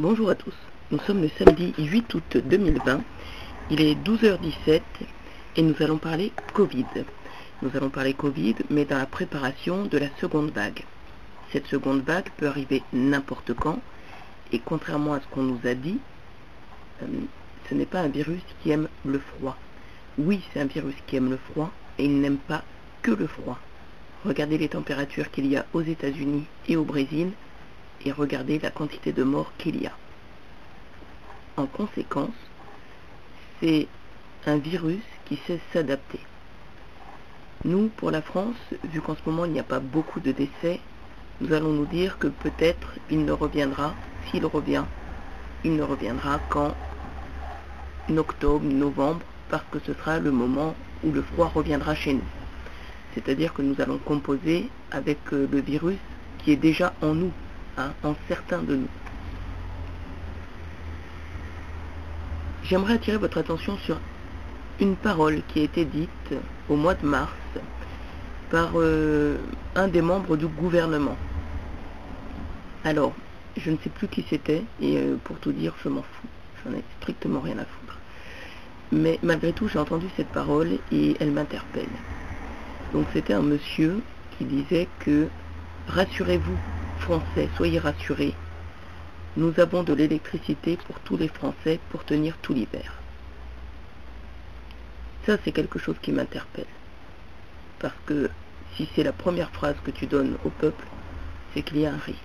Bonjour à tous. Nous sommes le samedi 8 août 2020. Il est 12h17 et nous allons parler Covid. Nous allons parler Covid, mais dans la préparation de la seconde vague. Cette seconde vague peut arriver n'importe quand et contrairement à ce qu'on nous a dit, euh, ce n'est pas un virus qui aime le froid. Oui, c'est un virus qui aime le froid et il n'aime pas que le froid. Regardez les températures qu'il y a aux États-Unis et au Brésil et regardez la quantité de morts qu'il y a. En conséquence, c'est un virus qui sait s'adapter. Nous, pour la France, vu qu'en ce moment il n'y a pas beaucoup de décès, nous allons nous dire que peut-être il ne reviendra, s'il revient, il ne reviendra qu'en octobre, novembre, parce que ce sera le moment où le froid reviendra chez nous. C'est-à-dire que nous allons composer avec euh, le virus qui est déjà en nous, en certains de nous. J'aimerais attirer votre attention sur une parole qui a été dite au mois de mars par euh, un des membres du gouvernement. Alors, je ne sais plus qui c'était, et euh, pour tout dire, je m'en fous. J'en ai strictement rien à foutre. Mais malgré tout, j'ai entendu cette parole et elle m'interpelle. Donc c'était un monsieur qui disait que rassurez-vous, Français, soyez rassurés, nous avons de l'électricité pour tous les Français pour tenir tout l'hiver. Ça, c'est quelque chose qui m'interpelle. Parce que si c'est la première phrase que tu donnes au peuple, c'est qu'il y a un risque.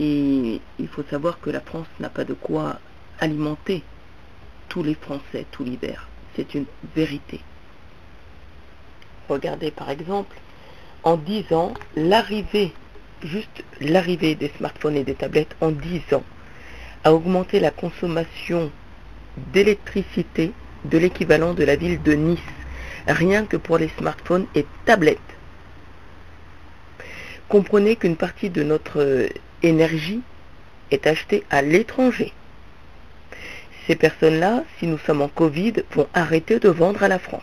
Et il faut savoir que la France n'a pas de quoi alimenter tous les Français tout l'hiver. C'est une vérité. Regardez par exemple, en 10 ans, l'arrivée, juste l'arrivée des smartphones et des tablettes en 10 ans, a augmenté la consommation d'électricité de l'équivalent de la ville de Nice, rien que pour les smartphones et tablettes. Comprenez qu'une partie de notre énergie est achetée à l'étranger. Ces personnes-là, si nous sommes en Covid, vont arrêter de vendre à la France.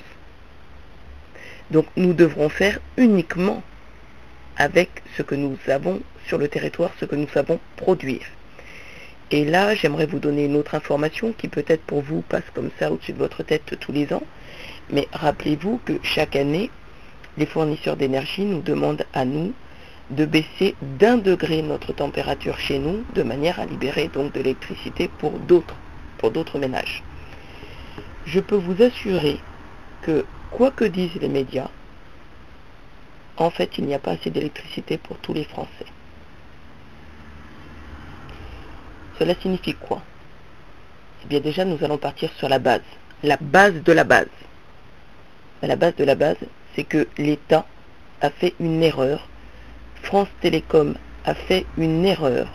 Donc nous devrons faire uniquement avec ce que nous avons sur le territoire, ce que nous savons produire. Et là, j'aimerais vous donner une autre information qui peut-être pour vous passe comme ça au-dessus de votre tête tous les ans. Mais rappelez-vous que chaque année, les fournisseurs d'énergie nous demandent à nous de baisser d'un degré notre température chez nous de manière à libérer donc de l'électricité pour d'autres, pour d'autres ménages. Je peux vous assurer que quoi que disent les médias, en fait, il n'y a pas assez d'électricité pour tous les Français. Cela signifie quoi? Eh bien déjà, nous allons partir sur la base. La base de la base. La base de la base, c'est que l'État a fait une erreur. France Télécom a fait une erreur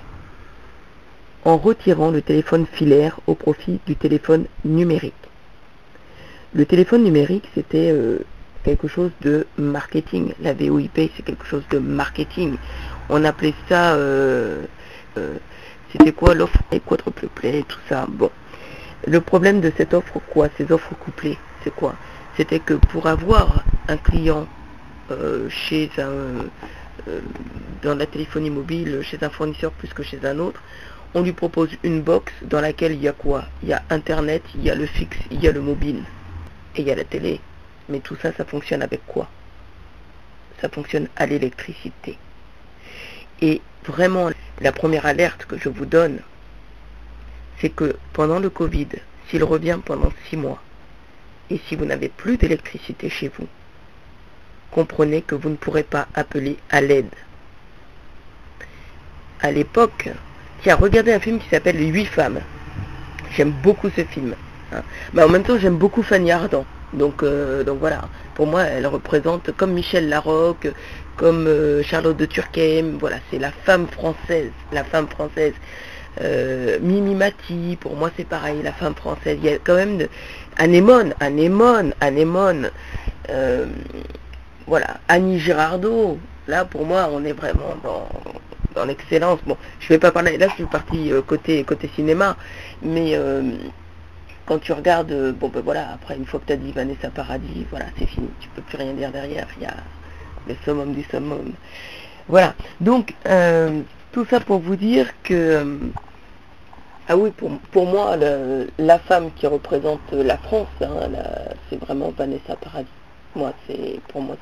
en retirant le téléphone filaire au profit du téléphone numérique. Le téléphone numérique, c'était euh, quelque chose de marketing. La VOIP, c'est quelque chose de marketing. On appelait ça... Euh, euh, c'était quoi l'offre et quadruple play, tout ça. Bon. Le problème de cette offre, quoi Ces offres couplées, c'est quoi? C'était que pour avoir un client chez un... dans la téléphonie mobile, chez un fournisseur plus que chez un autre, on lui propose une box dans laquelle il y a quoi? Il y a Internet, il y a le fixe, il y a le mobile et il y a la télé. Mais tout ça, ça fonctionne avec quoi? Ça fonctionne à l'électricité. Et vraiment, la première alerte que je vous donne, c'est que pendant le Covid, s'il revient pendant six mois, et si vous n'avez plus d'électricité chez vous, comprenez que vous ne pourrez pas appeler à l'aide. À l'époque, tiens, regardez un film qui s'appelle Les Huit femmes. J'aime beaucoup ce film. Hein. Mais en même temps, j'aime beaucoup Fanny Ardant. Donc, euh, donc voilà, pour moi, elle représente comme Michel Larocque, comme euh, Charlotte de Turckheim, voilà, c'est la femme française, la femme française. Euh, Mimi Mati, pour moi c'est pareil, la femme française. Il y a quand même de... Anémone, Anémone, Anémone. voilà, Annie Girardot. Là, pour moi, on est vraiment dans, dans l'excellence. Bon, je vais pas parler, là je suis partie côté, côté cinéma, mais quand tu regardes, bon ben voilà, après une fois que tu as dit Vanessa Paradis, voilà, c'est fini, tu peux plus rien dire derrière, il y a le summum du summum. Voilà, donc Tout ça pour vous dire que... Ah oui, pour, pour moi, le- la femme qui représente la France, hein, c'est vraiment Vanessa Paradis. Moi, c'est pour moi,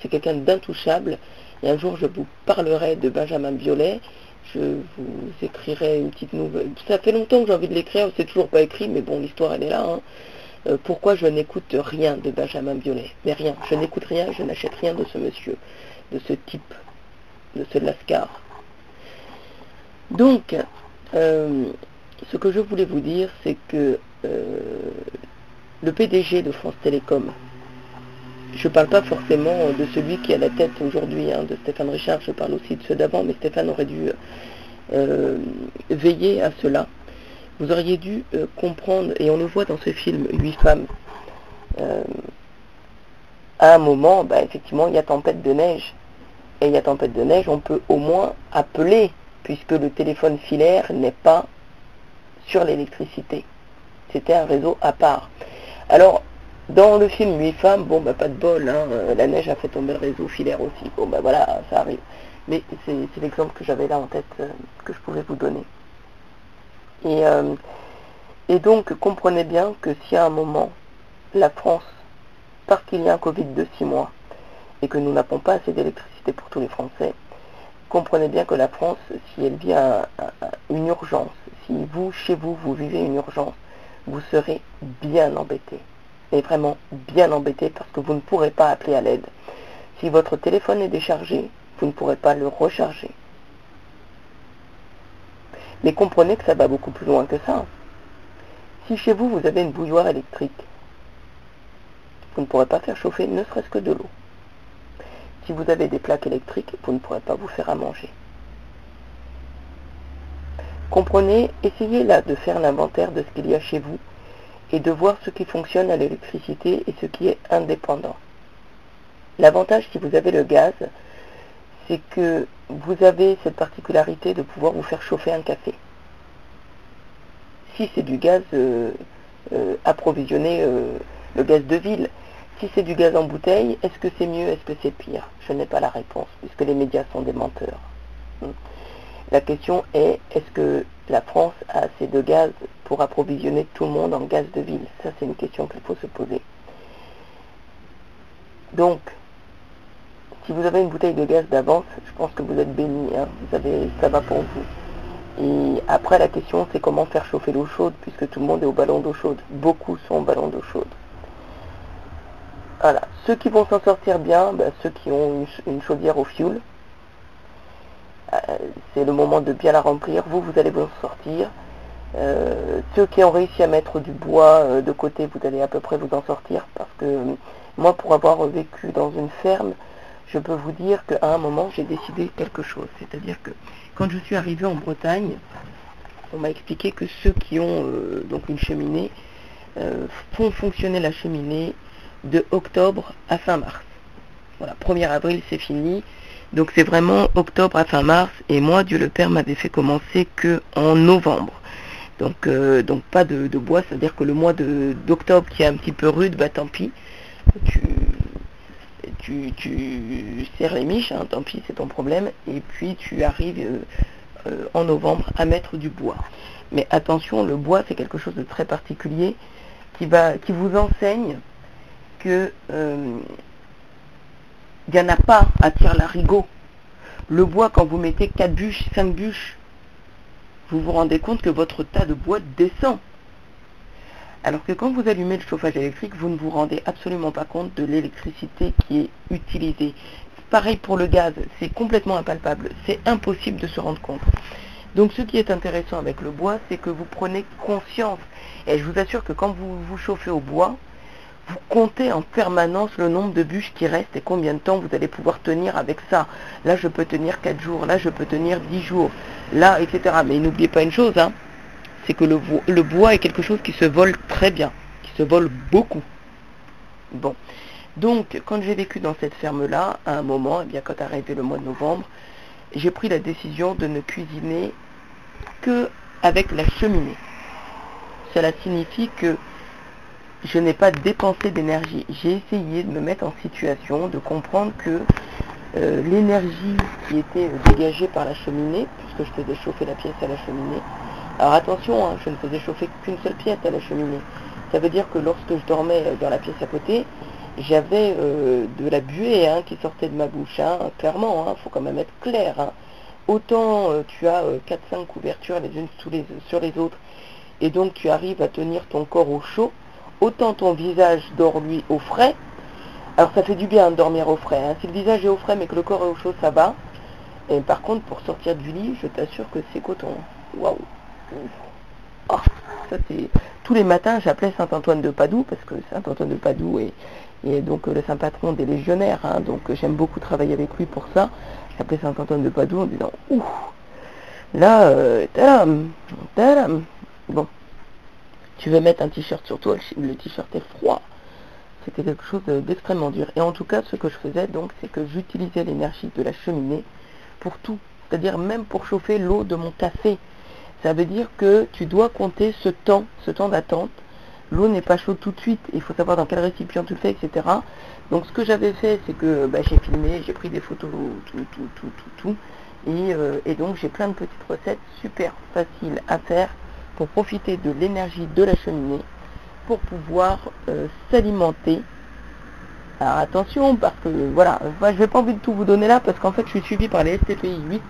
c'est quelqu'un d'intouchable. Et un jour, je vous parlerai de Benjamin Biolay. Je vous écrirai une petite nouvelle. Ça fait longtemps que j'ai envie de l'écrire, c'est toujours pas écrit, mais bon, l'histoire, elle est là. hein. Euh, pourquoi je n'écoute rien de Benjamin Biolay? Mais rien, je n'écoute rien, je n'achète rien de ce monsieur, de ce type, de ce Lascar. Donc, euh, ce que je voulais vous dire, c'est que euh, le PDG de France Télécom, je ne parle pas forcément de celui qui à la tête aujourd'hui, hein, de Stéphane Richard, je parle aussi de ceux d'avant, mais Stéphane aurait dû euh, veiller à cela. Vous auriez dû euh, comprendre, et on le voit dans ce film, Huit femmes, euh, à un moment, bah, effectivement, il y a tempête de neige. Et il y a tempête de neige, on peut au moins appeler, puisque le téléphone filaire n'est pas sur l'électricité. C'était un réseau à part. Alors, dans le film Huit femmes, bon, bah, pas de bol, hein, euh, la neige a fait tomber le réseau filaire aussi. Bon, bah voilà, ça arrive. Mais c'est l'exemple que j'avais là en tête, euh, que je pouvais vous donner. Et, euh, et donc, comprenez bien que si à un moment, la France, parce qu'il y a un Covid de six mois, et que nous n'avons pas assez d'électricité pour tous les Français, comprenez bien que la France, si elle vit un- un- une urgence, si vous, chez vous, vous vivez une urgence, vous serez bien embêté. Vraiment bien embêté parce que vous ne pourrez pas appeler à l'aide. Si votre téléphone est déchargé, vous ne pourrez pas le recharger. Mais comprenez que ça va beaucoup plus loin que ça. Si chez vous, vous avez une bouilloire électrique, vous ne pourrez pas faire chauffer ne serait-ce que de l'eau. Si vous avez des plaques électriques, vous ne pourrez pas vous faire à manger. Comprenez, essayez là de faire l'inventaire de ce qu'il y a chez vous et de voir ce qui fonctionne à l'électricité et ce qui est indépendant. L'avantage si vous avez le gaz, c'est que vous avez cette particularité de pouvoir vous faire chauffer un café. Si c'est du gaz euh, euh, approvisionné, euh, le gaz de ville, si c'est du gaz en bouteille, est-ce que c'est mieux, est-ce que c'est pire? Je n'ai pas la réponse, puisque les médias sont des menteurs. Hmm. La question est, est-ce que la France a assez de gaz pour approvisionner tout le monde en gaz de ville? Ça, c'est une question qu'il faut se poser. Donc, si vous avez une bouteille de gaz d'avance, je pense que vous êtes béni, hein. vous avez, ça va pour vous. Et après, la question, c'est comment faire chauffer l'eau chaude, puisque tout le monde est au ballon d'eau chaude. Beaucoup sont au ballon d'eau chaude. Voilà. Ceux qui vont s'en sortir bien, ben, ceux qui ont une, ch- une chaudière au fioul, c'est le moment de bien la remplir. Vous, vous allez vous en sortir. Euh, ceux qui ont réussi à mettre du bois euh, de côté, vous allez à peu près vous en sortir. Parce que euh, moi, pour avoir vécu dans une ferme, je peux vous dire qu'à un moment, j'ai décidé quelque chose. C'est-à-dire que quand je suis arrivée en Bretagne, on m'a expliqué que ceux qui ont euh, donc une cheminée euh, font fonctionner la cheminée de octobre à fin mars. Voilà, 1er avril, c'est fini. Donc c'est vraiment octobre à fin mars. Et moi, Dieu le Père m'avait fait commencer que en novembre. Donc, euh, pas de, bois, c'est-à-dire que le mois d'octobre qui est un petit peu rude, bah tant pis. Tu, tu, tu serres les miches, hein, tant pis, c'est ton problème. Et puis tu arrives euh, euh, en novembre à mettre du bois. Mais attention, le bois, c'est quelque chose de très particulier qui, va, qui vous enseigne que il n'y en a pas à tire larigot. Le bois, quand vous mettez 4 bûches, 5 bûches, vous vous rendez compte que votre tas de bois descend. Alors que quand vous allumez le chauffage électrique, vous ne vous rendez absolument pas compte de l'électricité qui est utilisée. Pareil pour le gaz, c'est complètement impalpable, c'est impossible de se rendre compte. Donc ce qui est intéressant avec le bois, c'est que vous prenez conscience. Et je vous assure que quand vous vous chauffez au bois, vous comptez en permanence le nombre de bûches qui restent et combien de temps vous allez pouvoir tenir avec ça. Là, je peux tenir 4 jours, là, je peux tenir 10 jours, là, etc. Mais n'oubliez pas une chose, hein, c'est que le, bois est quelque chose qui se vole très bien, qui se vole beaucoup. Bon. Donc, quand j'ai vécu dans cette ferme-là, à un moment, eh bien, quand arrivé le mois de novembre, j'ai pris la décision de ne cuisiner que avec la cheminée. Cela signifie que je n'ai pas dépensé d'énergie. J'ai essayé de me mettre en situation de comprendre que euh, l'énergie qui était dégagée par la cheminée, puisque je faisais chauffer la pièce à la cheminée. Alors attention, hein, je ne faisais chauffer qu'une seule pièce à la cheminée. Ça veut dire que lorsque je dormais dans la pièce à côté, j'avais euh, de la buée hein, qui sortait de ma bouche, hein, clairement, il faut quand même être clair. Autant euh, tu as 4-5 couvertures les unes sous les, sur les autres, et donc tu arrives à tenir ton corps au chaud, autant ton visage dort lui au frais, alors ça fait du bien de dormir au frais. Hein. Si le visage est au frais mais que le corps est au chaud, ça va. Et par contre, pour sortir du lit, je t'assure que c'est coton. Waouh ah, Ça c'est tous les matins, j'appelais Saint Antoine de Padoue parce que Saint Antoine de Padoue est, donc le saint patron des légionnaires. Hein. donc j'aime beaucoup travailler avec lui pour ça. J'appelais Saint Antoine de Padoue en disant ouh là, euh, tadam, tadam. Bon, tu veux mettre un t-shirt sur toi, le t-shirt est froid c'était quelque chose d'extrêmement dur. Et en tout cas, ce que je faisais donc, c'est que j'utilisais l'énergie de la cheminée pour tout. C'est-à-dire même pour chauffer l'eau de mon café. Ça veut dire que tu dois compter ce temps, ce temps d'attente. L'eau n'est pas chaude tout de suite. Il faut savoir dans quel récipient tu le fais, etc. Donc ce que j'avais fait, c'est que bah, j'ai filmé, j'ai pris des photos, tout, tout, tout, tout, tout. Et, euh, et donc j'ai plein de petites recettes super faciles à faire pour profiter de l'énergie de la cheminée pour pouvoir euh, s'alimenter. Alors attention, parce que voilà, je vais pas envie de tout vous donner là, parce qu'en fait je suis suivi par les STPI 8,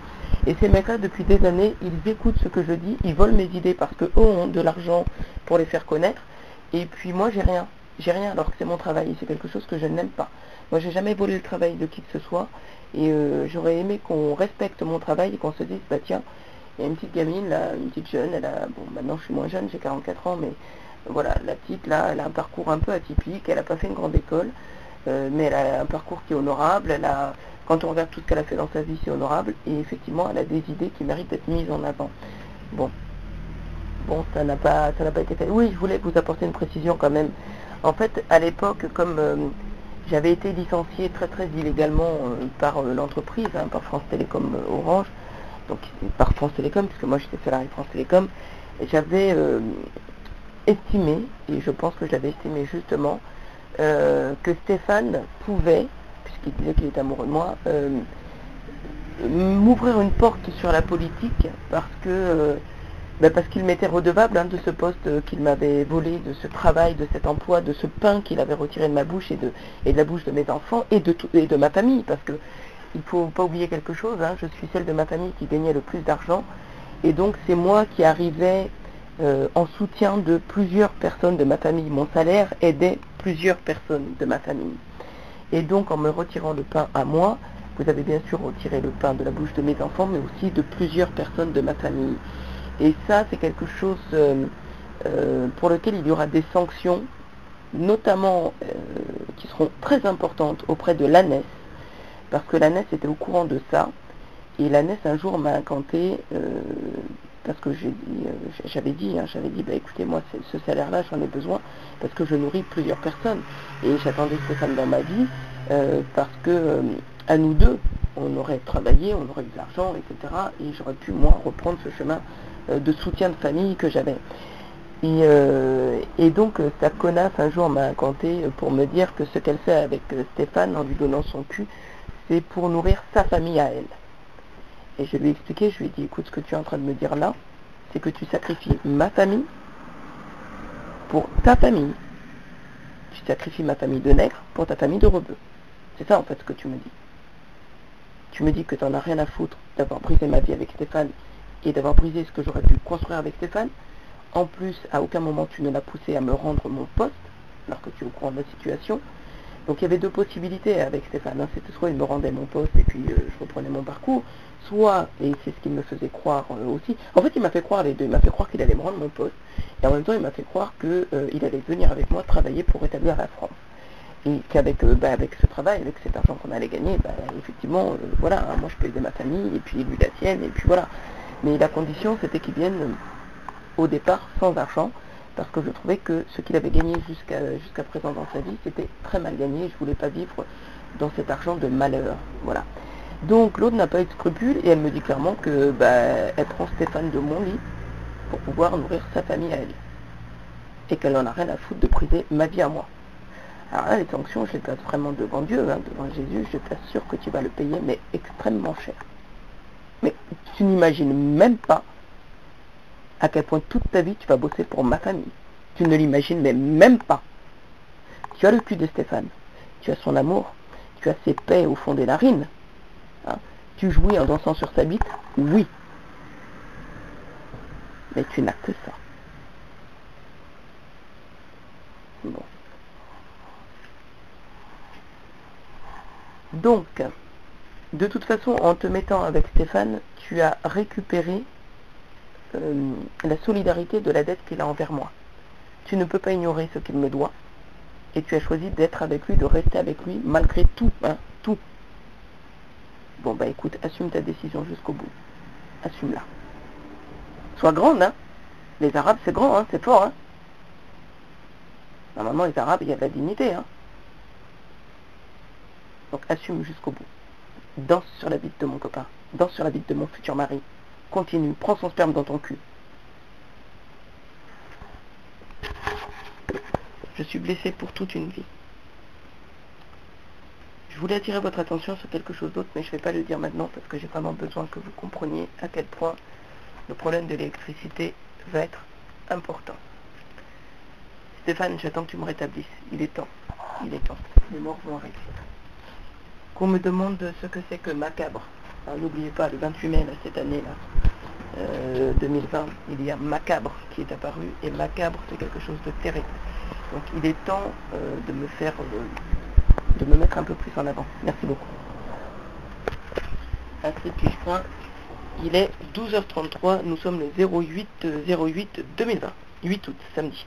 et ces mecs-là, depuis des années, ils écoutent ce que je dis, ils volent mes idées parce que eux ont de l'argent pour les faire connaître, et puis moi j'ai rien. J'ai rien alors que c'est mon travail, c'est quelque chose que je n'aime pas. Moi j'ai jamais volé le travail de qui que ce soit, et euh, j'aurais aimé qu'on respecte mon travail et qu'on se dise, bah tiens, il y a une petite gamine une petite jeune, elle a, bon maintenant je suis moins jeune, j'ai 44 ans, mais voilà, la petite là, elle a un parcours un peu atypique, elle n'a pas fait une grande école, euh, mais elle a un parcours qui est honorable, elle a, quand on regarde tout ce qu'elle a fait dans sa vie, c'est honorable, et effectivement, elle a des idées qui méritent d'être mises en avant. Bon, bon, ça n'a pas, ça n'a pas été fait. Oui, je voulais vous apporter une précision quand même. En fait, à l'époque, comme euh, j'avais été licencié très très illégalement euh, par l'entreprise, hein, par France Télécom Orange, donc par France Télécom, puisque moi j'étais salarié France Télécom, j'avais estimé, et je pense que je l'avais estimé justement, euh, que Stéphane pouvait, puisqu'il disait qu'il était amoureux de moi, euh, m'ouvrir une porte sur la politique parce que euh, ben parce qu'il m'était redevable hein, de ce poste qu'il m'avait volé, de ce travail, de cet emploi, de ce pain qu'il avait retiré de ma bouche et de, et de la bouche de mes enfants et de, tout, et de ma famille, parce que il faut pas oublier quelque chose, hein, je suis celle de ma famille qui gagnait le plus d'argent, et donc c'est moi qui arrivais euh, en soutien de plusieurs personnes de ma famille. Mon salaire aidait plusieurs personnes de ma famille. Et donc en me retirant le pain à moi, vous avez bien sûr retiré le pain de la bouche de mes enfants, mais aussi de plusieurs personnes de ma famille. Et ça, c'est quelque chose euh, euh, pour lequel il y aura des sanctions, notamment qui seront très importantes auprès de l'ANES, parce que l'ANES était au courant de ça. Et l'ANES un jour m'a incanté parce que euh, j'avais dit, hein, j'avais dit, bah écoutez, moi, ce salaire-là, j'en ai besoin parce que je nourris plusieurs personnes. Et j'attendais Stéphane dans ma vie euh, parce que euh, à nous deux, on aurait travaillé, on aurait eu de l'argent, etc. Et j'aurais pu, moi, reprendre ce chemin de soutien de famille que j'avais. Et, donc, sa un jour m'a incanté pour me dire que ce qu'elle fait avec Stéphane en lui donnant son cul, c'est pour nourrir sa famille à elle. Et je lui ai expliqué, je lui ai dit, écoute, ce que tu es en train de me dire là, c'est que tu sacrifies ma famille pour ta famille. Tu sacrifies ma famille de nègres pour ta famille de rebeux. C'est ça en fait ce que tu me dis. Tu me dis que tu n'en as rien à foutre d'avoir brisé ma vie avec Stéphane et d'avoir brisé ce que j'aurais pu construire avec Stéphane. En plus, à aucun moment tu ne l'as poussé à me rendre mon poste, alors que tu es au courant de la situation. Donc il y avait deux possibilités avec Stéphane. Hein. C'était soit il me rendait mon poste et puis euh, je reprenais mon parcours, soit, et c'est ce qu'il me faisait croire euh, aussi, en fait il m'a fait croire les deux, il m'a fait croire qu'il allait me rendre mon poste, et en même temps il m'a fait croire qu'il euh, allait venir avec moi travailler pour rétablir la France. Et qu'avec bah, avec ce travail, avec cet argent qu'on allait gagner, bah, effectivement, voilà, hein, moi je peux aider ma famille, et puis lui la sienne, et puis voilà. Mais la condition c'était qu'il vienne au départ sans argent, parce que je trouvais que ce qu'il avait gagné jusqu'à présent dans sa vie, c'était très mal gagné. Je ne voulais pas vivre dans cet argent de malheur. Voilà. Donc l'autre n'a pas eu de scrupule et elle me dit clairement que bah, elle prend Stéphane de mon lit pour pouvoir nourrir sa famille à elle. Et qu'elle n'en a rien à foutre de briser ma vie à moi. Alors là, les sanctions, je les place vraiment devant Dieu, hein, devant Jésus, je t'assure que tu vas le payer, mais extrêmement cher. Mais tu n'imagines même pas à quel point toute ta vie tu vas bosser pour ma famille. Tu ne l'imagines même pas. Tu as le cul de Stéphane, tu as son amour, tu as ses paix au fond des narines. Hein? Tu jouis en dansant sur sa bite? Oui. Mais tu n'as que ça. Bon. Donc, de toute façon, en te mettant avec Stéphane, tu as récupéré euh, la solidarité de la dette qu'il a envers moi. Tu ne peux pas ignorer ce qu'il me doit. Et tu as choisi d'être avec lui, de rester avec lui, malgré tout, hein, tout. Bon, bah écoute, assume ta décision jusqu'au bout. Assume-la. Sois grande, hein. Les Arabes, c'est grand, hein, c'est fort, hein. Normalement, les Arabes, il y a de la dignité, hein. Donc assume jusqu'au bout. Danse sur la bite de mon copain. Danse sur la bite de mon futur mari. Continue. Prends son sperme dans ton cul. Je suis blessé pour toute une vie. Je voulais attirer votre attention sur quelque chose d'autre, mais je ne vais pas le dire maintenant parce que j'ai vraiment besoin que vous compreniez à quel point le problème de l'électricité va être important. Stéphane, j'attends que tu me rétablisses. Il est temps. Il est temps. Les morts vont arriver. Qu'on me demande ce que c'est que macabre. N'oubliez pas, le 28 mai, cette année-là, 2020, euh, il y a macabre qui est apparu, et macabre, c'est quelque chose de terrible. Donc il est temps euh, de me faire, euh, de me mettre un peu plus en avant. Merci beaucoup. Ainsi puis. Il est 12h33, nous sommes le 08 08 2020, 8 août, samedi.